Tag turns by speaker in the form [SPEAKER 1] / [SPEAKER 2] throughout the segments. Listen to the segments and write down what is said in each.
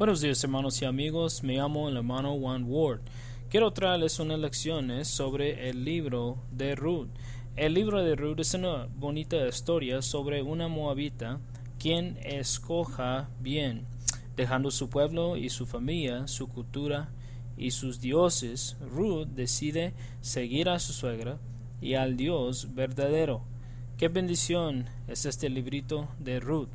[SPEAKER 1] Buenos días hermanos y amigos, me llamo el hermano Juan Ward. Quiero traerles unas lecciones sobre el libro de Ruth. El libro de Ruth es una bonita historia sobre una moabita quien escoja bien, dejando su pueblo y su familia, su cultura y sus dioses. Ruth decide seguir a su suegra y al Dios verdadero. Qué bendición es este librito de Ruth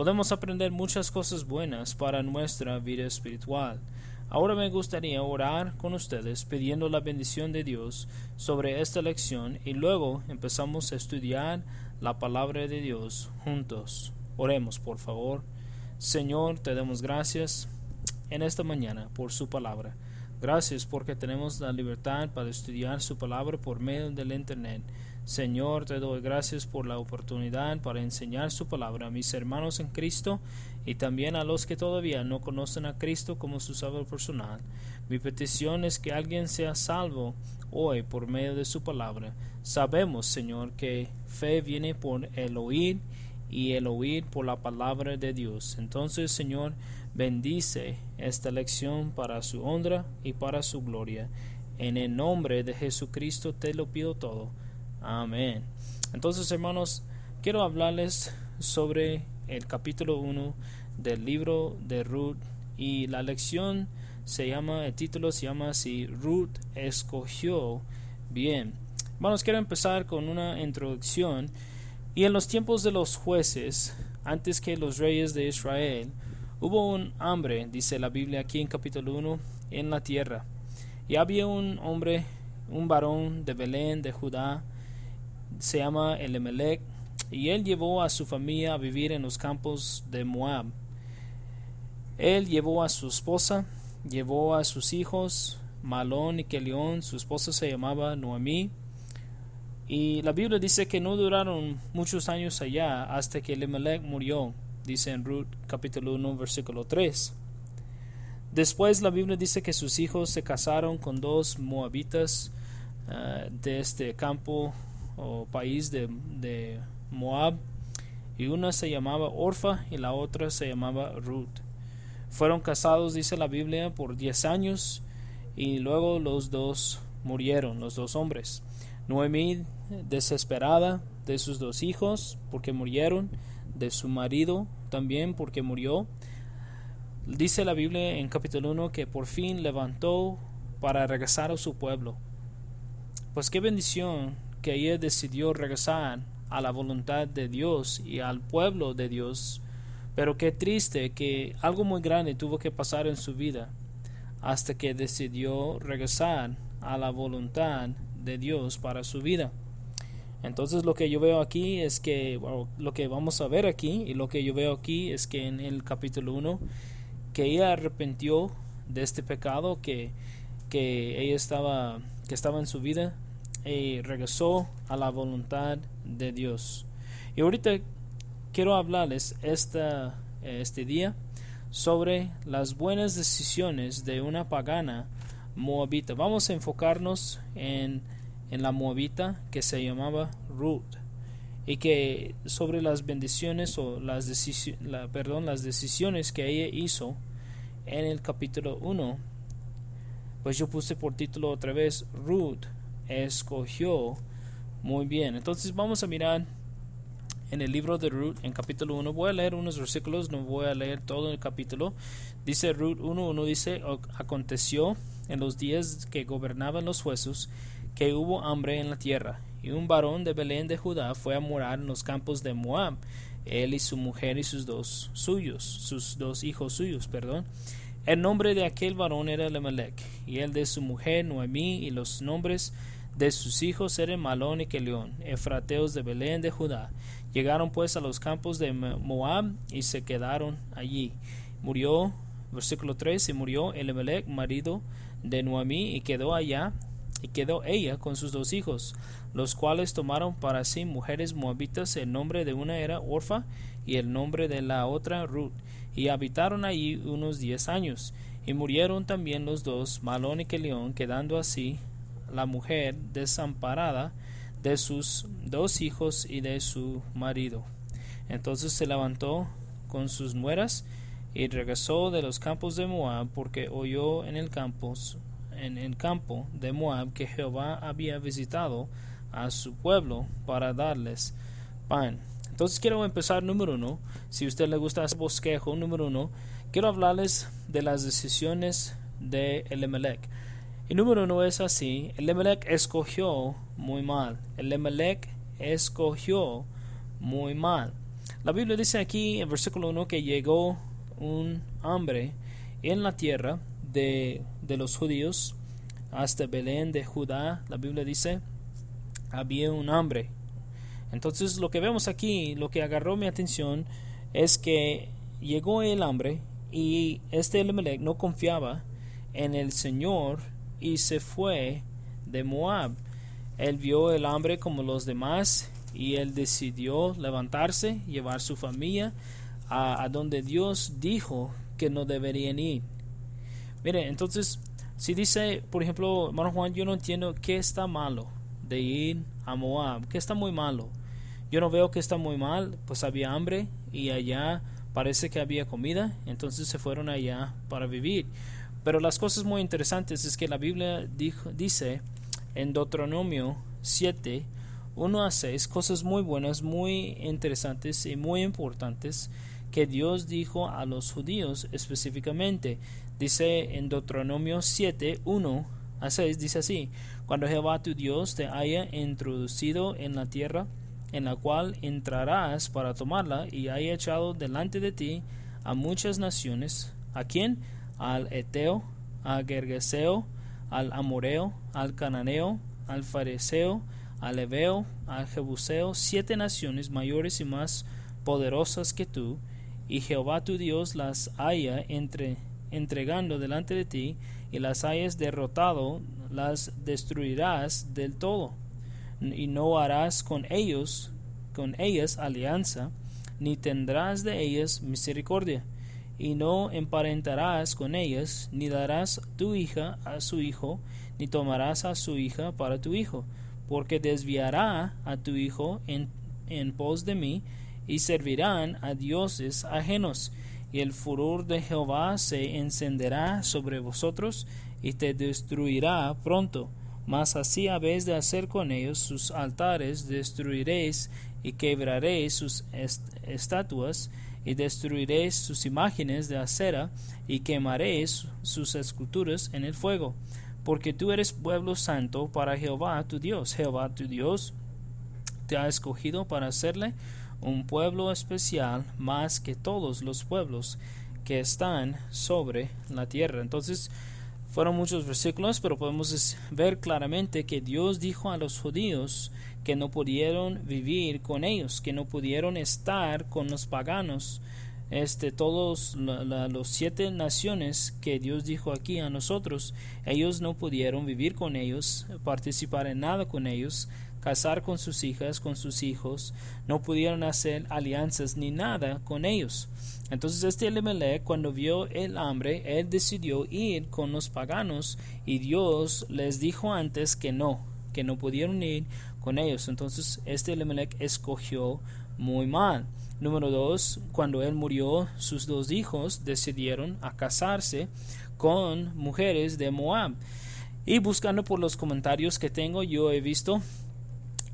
[SPEAKER 1] podemos aprender muchas cosas buenas para nuestra vida espiritual. Ahora me gustaría orar con ustedes pidiendo la bendición de Dios sobre esta lección y luego empezamos a estudiar la palabra de Dios juntos. Oremos, por favor. Señor, te damos gracias en esta mañana por su palabra. Gracias porque tenemos la libertad para estudiar su palabra por medio del Internet. Señor, te doy gracias por la oportunidad para enseñar su palabra a mis hermanos en Cristo y también a los que todavía no conocen a Cristo como su Salvador personal. Mi petición es que alguien sea salvo hoy por medio de su palabra. Sabemos, Señor, que fe viene por el oír y el oír por la palabra de Dios. Entonces, Señor, bendice esta lección para su honra y para su gloria. En el nombre de Jesucristo te lo pido todo. Amén. Entonces, hermanos, quiero hablarles sobre el capítulo 1 del libro de Ruth y la lección se llama, el título se llama Si Ruth escogió bien. Hermanos, quiero empezar con una introducción. Y en los tiempos de los jueces, antes que los reyes de Israel, hubo un hambre, dice la Biblia aquí en capítulo 1, en la tierra. Y había un hombre, un varón de Belén, de Judá, se llama Elimelech, y él llevó a su familia a vivir en los campos de Moab. Él llevó a su esposa, llevó a sus hijos, Malón y Kelión, su esposa se llamaba Noemí, y la Biblia dice que no duraron muchos años allá hasta que Elimelech murió, dice en Ruth capítulo 1 versículo 3. Después la Biblia dice que sus hijos se casaron con dos moabitas uh, de este campo o país de, Moab, y una se llamaba Orfa y la otra se llamaba Ruth. Fueron casados, dice la Biblia, por diez años y luego los dos murieron, los dos hombres. Noemí, desesperada de sus dos hijos porque murieron, de su marido también porque murió. Dice la Biblia en capítulo 1 que por fin levantó para regresar a su pueblo. Pues qué bendición que ella decidió regresar a la voluntad de Dios y al pueblo de Dios, pero qué triste que algo muy grande tuvo que pasar en su vida hasta que decidió regresar a la voluntad de Dios para su vida. Entonces lo que yo veo aquí es que, lo que vamos a ver aquí y lo que yo veo aquí es que en el capítulo 1, que ella arrepintió de este pecado que, que ella estaba, que estaba en su vida y regresó a la voluntad de Dios. Y ahorita quiero hablarles esta, este día sobre las buenas decisiones de una pagana moabita. Vamos a enfocarnos en, en la moabita que se llamaba Ruth y que sobre las bendiciones o las, la, perdón, las decisiones que ella hizo en el capítulo 1 pues yo puse por título otra vez Ruth escogió muy bien. Entonces vamos a mirar en el libro de Ruth, en capítulo 1. Voy a leer unos versículos, no voy a leer todo el capítulo. Dice Ruth 1.1, dice, aconteció en los días que gobernaban los huesos que hubo hambre en la tierra, y un varón de Belén de Judá fue a morar en los campos de Moab, él y su mujer y sus dos suyos, sus dos hijos suyos, perdón. El nombre de aquel varón era Elimelech, y el de su mujer Noemí, y los nombres de sus hijos eran Malón y Kelión, efrateos de Belén de Judá. Llegaron pues a los campos de Moab y se quedaron allí. Murió, versículo 3, y murió Elimelech, marido de Noemí, y quedó allá, y quedó ella con sus dos hijos, los cuales tomaron para sí mujeres moabitas, el nombre de una era Orfa, y el nombre de la otra Ruth, y habitaron allí unos diez años. Y murieron también los dos, Malón y Kelión, quedando así la mujer desamparada de sus dos hijos y de su marido. Entonces se levantó con sus nueras y regresó de los campos de Moab porque oyó en el campo, en el campo de Moab que Jehová había visitado a su pueblo para darles pan. Entonces quiero empezar número uno. Si a usted le gusta ese bosquejo, número uno, quiero hablarles de las decisiones de Elimelech. Y número uno es así, Elimelech escogió muy mal. Elimelech escogió muy mal. La Biblia dice aquí en versículo 1 que llegó un hambre en la tierra de, de los judíos hasta Belén de Judá. La Biblia dice había un hambre. Entonces lo que vemos aquí, lo que agarró mi atención es que llegó el hambre y este Elimelech no confiaba en el Señor y se fue de Moab. Él vio el hambre como los demás y él decidió levantarse, llevar su familia a, donde Dios dijo que no deberían ir. Mire, entonces, si dice, por ejemplo, hermano Juan, yo no entiendo qué está malo de ir a Moab, qué está muy malo. Yo no veo que está muy mal, pues había hambre y allá parece que había comida, entonces se fueron allá para vivir. Pero las cosas muy interesantes es que la Biblia dice en Deuteronomio 7, 1 a 6, cosas muy buenas, muy interesantes y muy importantes que Dios dijo a los judíos específicamente. Dice en Deuteronomio 7, 1 a 6, dice así, cuando Jehová tu Dios te haya introducido en la tierra en la cual entrarás para tomarla y haya echado delante de ti a muchas naciones, ¿a quién? Al Eteo, al Gergeseo, al Amoreo, al Cananeo, al Fariseo, al Ebeo, al Jebuseo, siete naciones mayores y más poderosas que tú, y Jehová tu Dios las haya entre, entregando delante de ti, y las hayas derrotado, las destruirás del todo, y no harás con ellos, con ellas alianza, ni tendrás de ellas misericordia, y no emparentarás con ellas, ni darás tu hija a su hijo, ni tomarás a su hija para tu hijo, porque desviará a tu hijo en, en pos de mí, y servirán a dioses ajenos, y el furor de Jehová se encenderá sobre vosotros, y te destruirá pronto. Mas así habéis de hacer con ellos sus altares, destruiréis y quebraréis sus estatuas, y destruiréis sus imágenes de acera, y quemaréis sus esculturas en el fuego. Porque tú eres pueblo santo para Jehová tu Dios. Jehová tu Dios te ha escogido para hacerle un pueblo especial más que todos los pueblos que están sobre la tierra. Entonces, fueron muchos versículos, pero podemos ver claramente que Dios dijo a los judíos que no pudieron vivir con ellos, que no pudieron estar con los paganos. Este, todos los siete naciones que Dios dijo aquí a nosotros, ellos no pudieron vivir con ellos, participar en nada con ellos, casar con sus hijas, con sus hijos, no pudieron hacer alianzas ni nada con ellos. Entonces este Elimelech cuando vio el hambre, él decidió ir con los paganos y Dios les dijo antes que no, que no pudieron ir con ellos. Entonces este Elimelech escogió muy mal. Número dos, cuando él murió, sus dos hijos decidieron a casarse con mujeres de Moab. Y buscando por los comentarios que tengo, yo he visto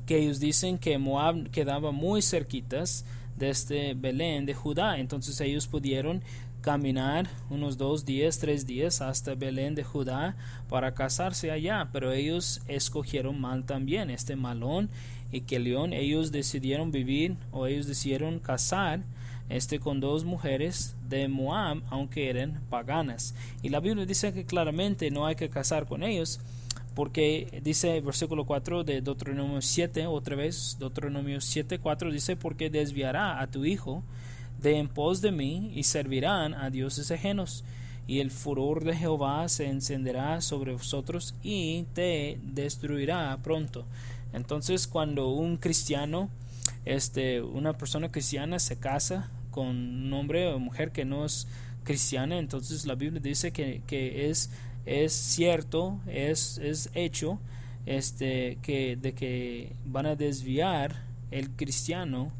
[SPEAKER 1] que ellos dicen que Moab quedaba muy cerquitas de este Belén de Judá. Entonces ellos pudieron caminar unos dos días, tres días hasta Belén de Judá para casarse allá, pero ellos escogieron mal también, este Malón y León ellos decidieron vivir o ellos decidieron casar este con dos mujeres de Moab, aunque eran paganas. Y la Biblia dice que claramente no hay que casar con ellos, porque dice versículo 4 de Deuteronomio 7, otra vez, Deuteronomio 7, 4 dice, porque desviará a tu hijo de en pos de mí y servirán a dioses ajenos, y el furor de Jehová se encenderá sobre vosotros y te destruirá pronto. Entonces, cuando un cristiano, este, una persona cristiana se casa con un hombre o mujer que no es cristiana, entonces la Biblia dice que, que es es cierto, es, es hecho este, que, de que van a desviar el cristiano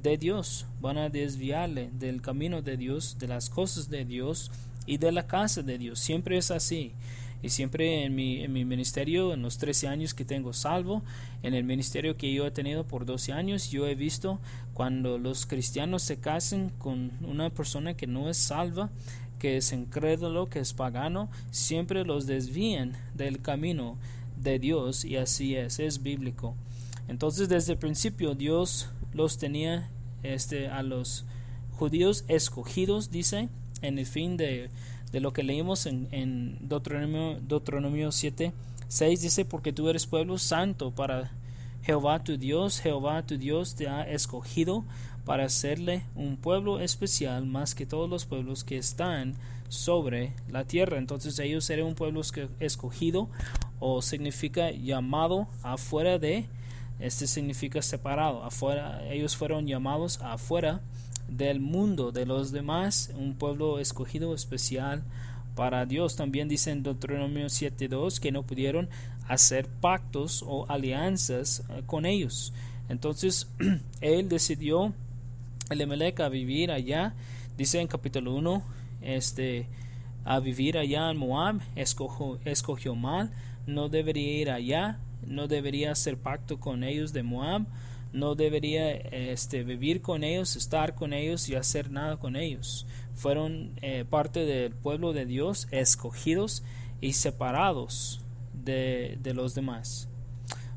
[SPEAKER 1] de Dios, van a desviarle del camino de Dios, de las cosas de Dios y de la casa de Dios. Siempre es así. Y siempre en mi, en mi ministerio, en los 13 años que tengo salvo, en el ministerio que yo he tenido por 12 años, yo he visto cuando los cristianos se casan con una persona que no es salva, que es incrédulo, que es pagano, siempre los desvían del camino de Dios y así es, es bíblico. Entonces desde el principio Dios los tenía este, a los judíos escogidos, dice, en el fin de, de lo que leímos en, en Deuteronomio, Deuteronomio 7, 6, dice, porque tú eres pueblo santo para Jehová tu Dios, Jehová tu Dios te ha escogido para hacerle un pueblo especial más que todos los pueblos que están sobre la tierra. Entonces ellos eran un pueblo escogido o significa llamado afuera de este significa separado. Afuera, ellos fueron llamados afuera del mundo de los demás, un pueblo escogido especial para Dios. También dice en Deuteronomio 7.2 que no pudieron hacer pactos o alianzas eh, con ellos. Entonces él decidió Elimelech a vivir allá. Dice en capítulo 1, este, a vivir allá en Moab, escogió, escogió mal, no debería ir allá, no debería hacer pacto con ellos de Moab, no debería este, vivir con ellos, estar con ellos y hacer nada con ellos. Fueron eh, parte del pueblo de Dios, escogidos y separados de, de los demás.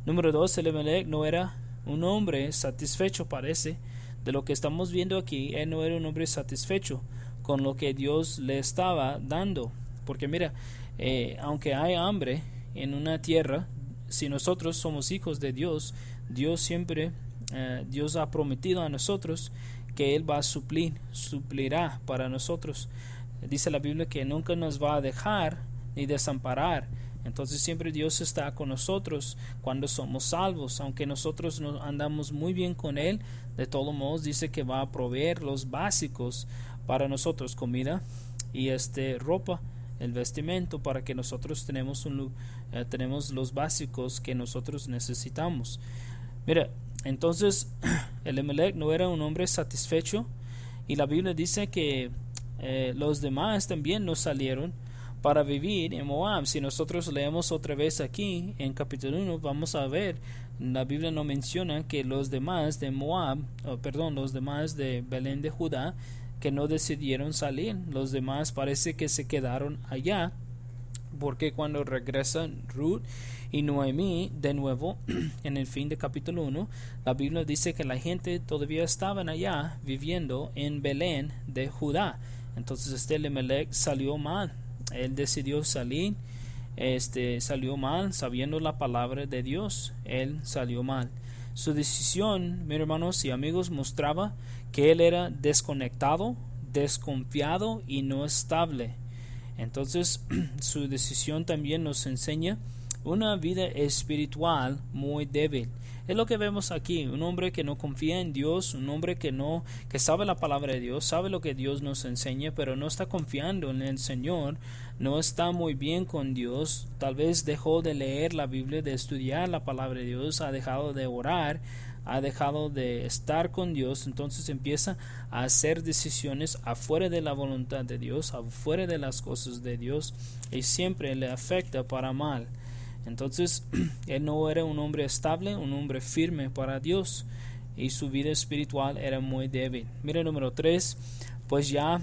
[SPEAKER 1] Número dos, Elimelech no era un hombre satisfecho, parece, de lo que estamos viendo aquí. Él no era un hombre satisfecho con lo que Dios le estaba dando. Porque mira, eh, aunque hay hambre en una tierra, si nosotros somos hijos de Dios, Dios siempre, eh, Dios ha prometido a nosotros que Él va a suplir, suplirá para nosotros. Dice la Biblia que nunca nos va a dejar ni desamparar. Entonces siempre Dios está con nosotros cuando somos salvos, aunque nosotros no andamos muy bien con Él, de todos modos dice que va a proveer los básicos para nosotros, comida y este ropa el vestimento para que nosotros tenemos, un, eh, tenemos los básicos que nosotros necesitamos. Mira, entonces el Emelec no era un hombre satisfecho y la Biblia dice que eh, los demás también no salieron para vivir en Moab. Si nosotros leemos otra vez aquí en capítulo 1, vamos a ver, la Biblia no menciona que los demás de Moab, perdón, los demás de Belén de Judá, que no decidieron salir. Los demás parece que se quedaron allá porque cuando regresan Ruth y Noemí de nuevo en el fin de capítulo 1, la Biblia dice que la gente todavía estaban allá viviendo en Belén de Judá. Entonces este Lemelec salió mal. Él decidió salir, este salió mal sabiendo la palabra de Dios. Él salió mal. Su decisión, mis hermanos y amigos, mostraba que él era desconectado, desconfiado y no estable. Entonces su decisión también nos enseña una vida espiritual muy débil. Es lo que vemos aquí, un hombre que no confía en Dios, un hombre que no que sabe la palabra de Dios, sabe lo que Dios nos enseña, pero no está confiando en el Señor, no está muy bien con Dios, tal vez dejó de leer la Biblia, de estudiar la palabra de Dios, ha dejado de orar, ha dejado de estar con Dios, entonces empieza a hacer decisiones afuera de la voluntad de Dios, afuera de las cosas de Dios y siempre le afecta para mal. Entonces, él no era un hombre estable, un hombre firme para Dios y su vida espiritual era muy débil. Mira número 3, pues ya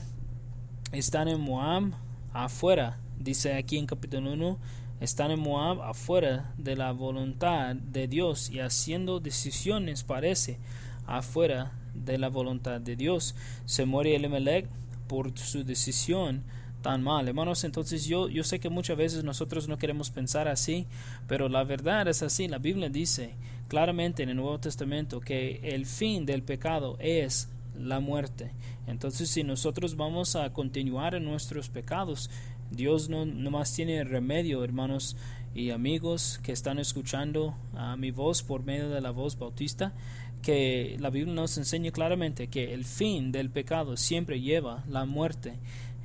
[SPEAKER 1] están en Moab afuera, dice aquí en capítulo 1, están en Moab afuera de la voluntad de Dios y haciendo decisiones, parece, afuera de la voluntad de Dios. Se muere Elimelech por su decisión tan mal. Hermanos, entonces yo, yo sé que muchas veces nosotros no queremos pensar así, pero la verdad es así. La Biblia dice claramente en el Nuevo Testamento que el fin del pecado es la muerte. Entonces, si nosotros vamos a continuar en nuestros pecados, Dios no, más tiene remedio, hermanos y amigos que están escuchando a mi voz por medio de la voz bautista, que la Biblia nos enseña claramente que el fin del pecado siempre lleva la muerte.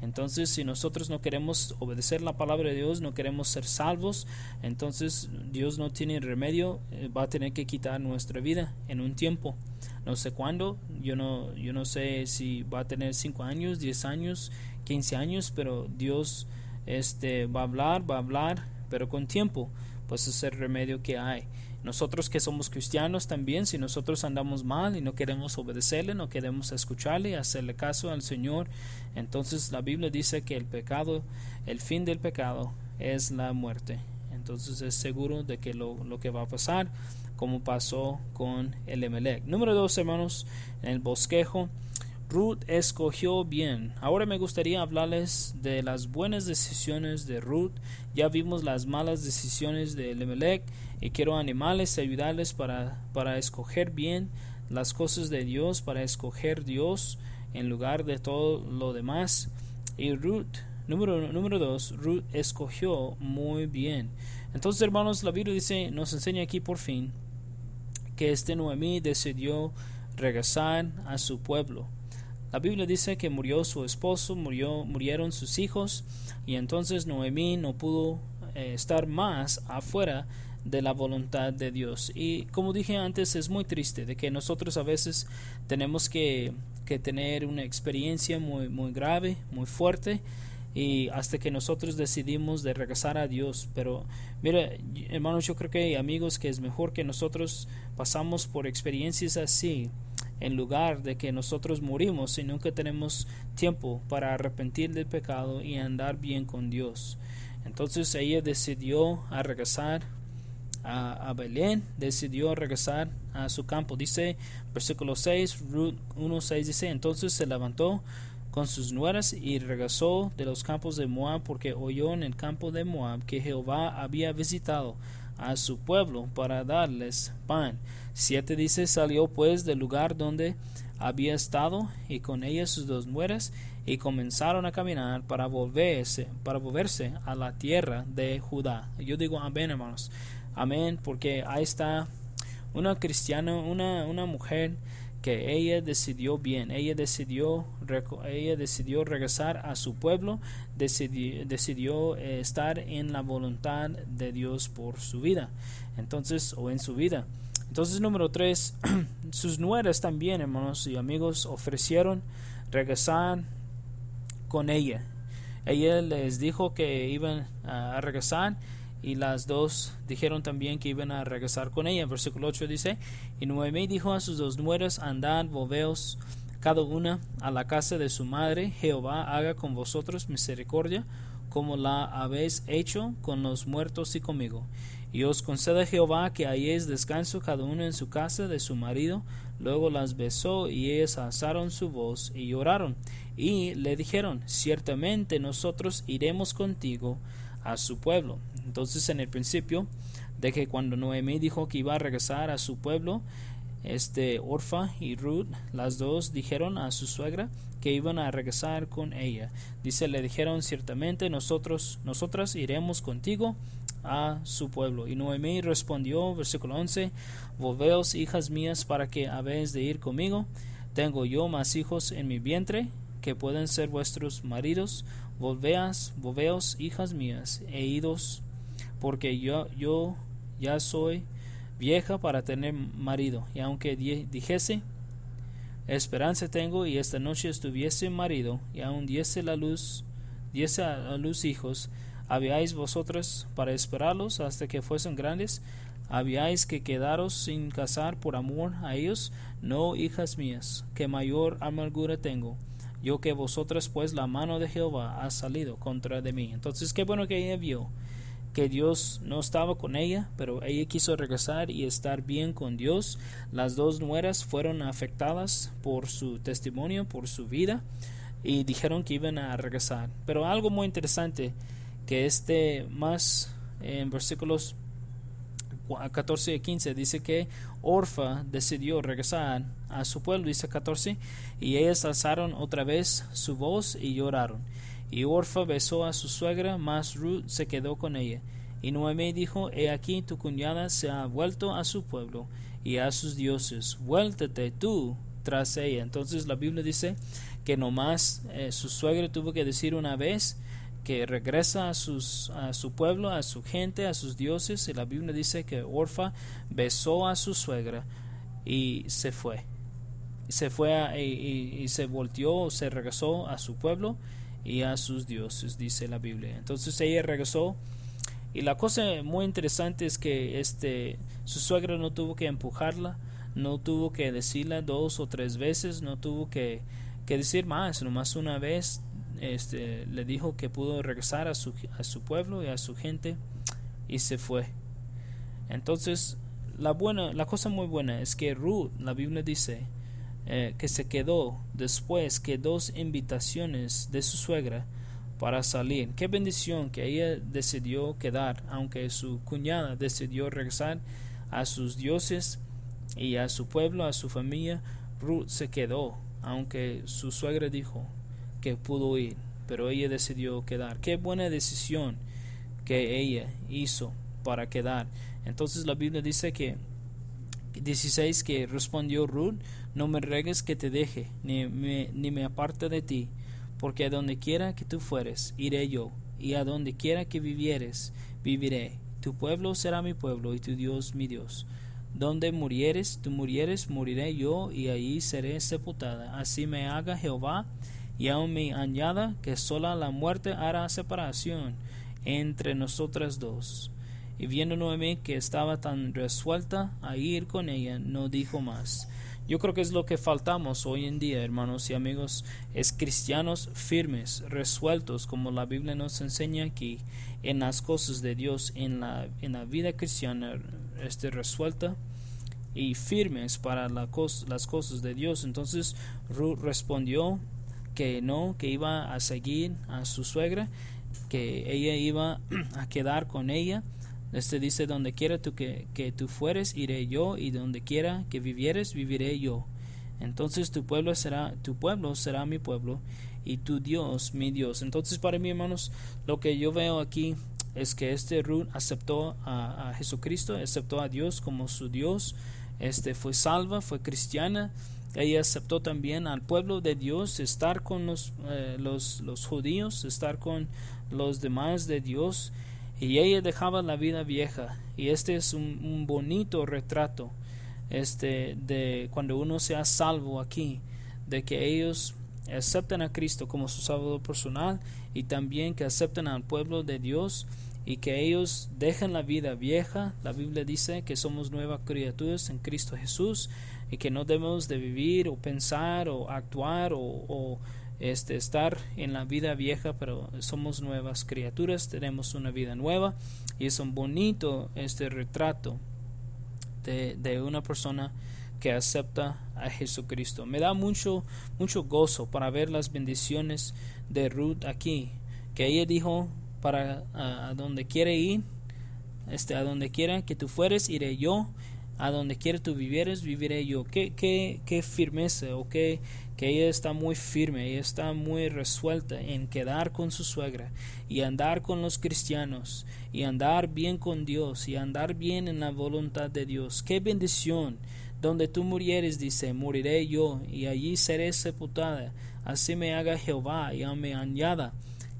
[SPEAKER 1] Entonces, si nosotros no queremos obedecer la palabra de Dios, no queremos ser salvos, entonces Dios no tiene remedio, eh, va a tener que quitar nuestra vida en un tiempo. No sé cuándo, yo no, yo no sé si va a tener 5 años, 10 años, 15 años, pero Dios este, va a hablar, va a hablar, pero con tiempo, pues es el remedio que hay. Nosotros que somos cristianos también, si nosotros andamos mal y no queremos obedecerle, no queremos escucharle, hacerle caso al Señor, entonces la Biblia dice que el pecado, el fin del pecado es la muerte. Entonces es seguro de que lo, lo que va a pasar, como pasó con el Emelec. Número dos, hermanos, en el bosquejo. Ruth escogió bien. Ahora me gustaría hablarles de las buenas decisiones de Ruth. Ya vimos las malas decisiones de Elimelech y quiero animarles y ayudarles para, para escoger bien las cosas de Dios, para escoger Dios en lugar de todo lo demás. Y Ruth, número, número dos, Ruth escogió muy bien. Entonces, hermanos, la Biblia dice, nos enseña aquí por fin que este Noemí decidió regresar a su pueblo. La Biblia dice que murió su esposo, murió, murieron sus hijos, y entonces Noemí no pudo eh, estar más afuera de la voluntad de Dios. Y como dije antes, es muy triste de que nosotros a veces tenemos que, que tener una experiencia muy, muy grave, muy fuerte, y hasta que nosotros decidimos de regresar a Dios. Pero mira, hermanos, yo creo que amigos que es mejor que nosotros pasamos por experiencias así en lugar de que nosotros morimos y nunca tenemos tiempo para arrepentir del pecado y andar bien con Dios. Entonces ella decidió a regresar a, Belén, decidió regresar a su campo. Dice, versículo 6, Ruth 1.6 dice, entonces se levantó con sus nueras y regresó de los campos de Moab porque oyó en el campo de Moab que Jehová había visitado a su pueblo para darles pan. Siete dice, salió pues del lugar donde había estado y con ella sus dos nueras y comenzaron a caminar para volverse, para volverse a la tierra de Judá. Yo digo amén, hermanos. Amén, porque ahí está una cristiana, una, una mujer que ella decidió bien, ella decidió, ella decidió regresar a su pueblo, decidió, decidió eh, estar en la voluntad de Dios por su vida, entonces, o en su vida. Entonces, número tres, sus nueras también, hermanos y amigos, ofrecieron regresar con ella. Ella les dijo que iban a regresar y las dos dijeron también que iban a regresar con ella. Versículo 8 dice, y Noemí dijo a sus dos nueras, andad, volveos cada una a la casa de su madre, Jehová haga con vosotros misericordia, como la habéis hecho con los muertos y conmigo. Y os conceda Jehová que halléis descanso cada uno en su casa de su marido. Luego las besó y ellas alzaron su voz y lloraron. Y le dijeron, ciertamente nosotros iremos contigo a su pueblo. Entonces en el principio de que cuando Noemí dijo que iba a regresar a su pueblo, este Orfa y Ruth, las dos dijeron a su suegra que iban a regresar con ella. Dice, le dijeron ciertamente nosotros, nosotras iremos contigo a su pueblo. Y Noemí respondió, versículo 11, Volveos, hijas mías, para que habéis de ir conmigo. Tengo yo más hijos en mi vientre que pueden ser vuestros maridos. Volveas, volveos, hijas mías, e idos porque yo, yo ya soy vieja para tener marido, y aunque dijese esperanza tengo y esta noche estuviese marido, y aun diese la luz, diese a luz hijos, habíais vosotros para esperarlos hasta que fuesen grandes, habíais que quedaros sin casar por amor a ellos, no hijas mías, que mayor amargura tengo, yo que vosotras pues la mano de Jehová ha salido contra de mí. Entonces qué bueno que ella vio que Dios no estaba con ella, pero ella quiso regresar y estar bien con Dios. Las dos nueras fueron afectadas por su testimonio, por su vida, y dijeron que iban a regresar. Pero algo muy interesante, que este más en versículos 14 y 15 dice que Orfa decidió regresar a su pueblo, dice 14, y ellas alzaron otra vez su voz y lloraron. Y Orfa besó a su suegra, mas Ruth se quedó con ella. Y Noemí dijo, He aquí tu cuñada se ha vuelto a su pueblo y a sus dioses, vuéltete tú tras ella. Entonces la Biblia dice que nomás eh, su suegra tuvo que decir una vez que regresa a, sus, a su pueblo, a su gente, a sus dioses. Y la Biblia dice que Orfa besó a su suegra y se fue. Se fue y, se volteó, se regresó a su pueblo y a sus dioses, dice la Biblia. Entonces ella regresó y la cosa muy interesante es que este su suegra no tuvo que empujarla, no tuvo que decirla dos o tres veces, no tuvo que, que decir más, nomás una vez este, le dijo que pudo regresar a su, a su pueblo y a su gente y se fue. Entonces, la, buena, la cosa muy buena es que Ruth, la Biblia dice, eh, que se quedó después que dos invitaciones de su suegra para salir. Qué bendición que ella decidió quedar, aunque su cuñada decidió regresar a sus dioses y a su pueblo, a su familia. Ruth se quedó, aunque su suegra dijo, que pudo ir, pero ella decidió quedar. Qué buena decisión que ella hizo para quedar. Entonces la Biblia dice que 16 que respondió Ruth, no me regues que te deje, ni me, ni me aparte de ti, porque a donde quiera que tú fueres, iré yo, y a donde quiera que vivieres, viviré. Tu pueblo será mi pueblo, y tu Dios mi Dios. Donde murieres, tú murieres, moriré yo, y allí seré sepultada. Así me haga Jehová, y aun me añada que sola la muerte hará separación entre nosotras dos. Y viendo Noemí que estaba tan resuelta a ir con ella, no dijo más. Yo creo que es lo que faltamos hoy en día, hermanos y amigos, es cristianos firmes, resueltos, como la Biblia nos enseña aquí, en las cosas de Dios, en la, en la vida cristiana, este, resuelta y firmes para la las cosas de Dios. Entonces Ruth respondió que no, que iba a seguir a su suegra, que ella iba a quedar con ella. Este dice, donde quiera tú que, que tú fueres, iré yo, y donde quiera que vivieres, viviré yo. Entonces tu pueblo será, tu pueblo será mi pueblo, y tu Dios mi Dios. Entonces, para mí, hermanos, lo que yo veo aquí es que este Ruth aceptó a, a Jesucristo, aceptó a Dios como su Dios, este fue salva, fue cristiana, ella aceptó también al pueblo de Dios, estar con los, eh, los, los, judíos, estar con los demás de Dios, y ella dejaba la vida vieja. Y este es un, bonito retrato este, de cuando uno sea salvo aquí, de que ellos acepten a Cristo como su Salvador personal y también que acepten al pueblo de Dios y que ellos dejen la vida vieja. La Biblia dice que somos nuevas criaturas en Cristo Jesús y que no debemos de vivir o pensar o actuar o, este, estar en la vida vieja, pero somos nuevas criaturas, tenemos una vida nueva y es un bonito este retrato de, de una persona que acepta a Jesucristo. Me da mucho, mucho gozo para ver las bendiciones de Ruth aquí, que ella dijo para a, donde quiere ir, este, a donde quiera que tú fueres, iré yo a donde quiera tú vivieres, viviré yo. Qué, qué, qué firmeza, o qué, que ella está muy firme, ella está muy resuelta en quedar con su suegra y andar con los cristianos y andar bien con Dios y andar bien en la voluntad de Dios. Qué bendición. Donde tú murieres, dice, moriré yo, y allí seré sepultada. Así me haga Jehová, y me añada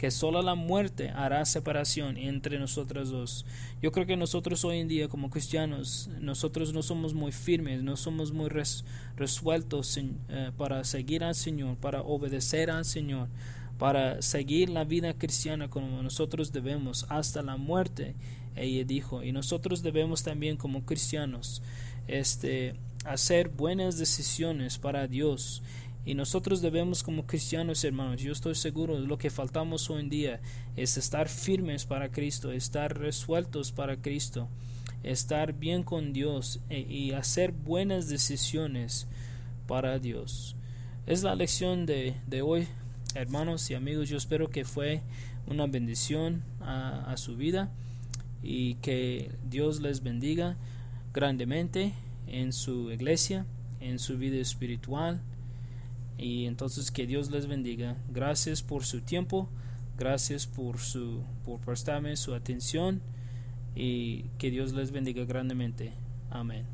[SPEAKER 1] que solo la muerte hará separación entre nosotros dos. Yo creo que nosotros hoy en día como cristianos, nosotros no somos muy firmes, no somos muy resueltos eh, para seguir al Señor, para obedecer al Señor, para seguir la vida cristiana como nosotros debemos hasta la muerte. Ella dijo, y nosotros debemos también como cristianos este, hacer buenas decisiones para Dios y nosotros debemos como cristianos, hermanos, yo estoy seguro lo que faltamos hoy en día es estar firmes para Cristo, estar resueltos para Cristo, estar bien con Dios e, y hacer buenas decisiones para Dios. Es la lección de, de hoy, hermanos y amigos. Yo espero que fue una bendición a su vida y que Dios les bendiga grandemente en su iglesia, en su vida espiritual y entonces que Dios les bendiga. Gracias por su tiempo, gracias por su por prestarme su atención y que Dios les bendiga grandemente. Amén.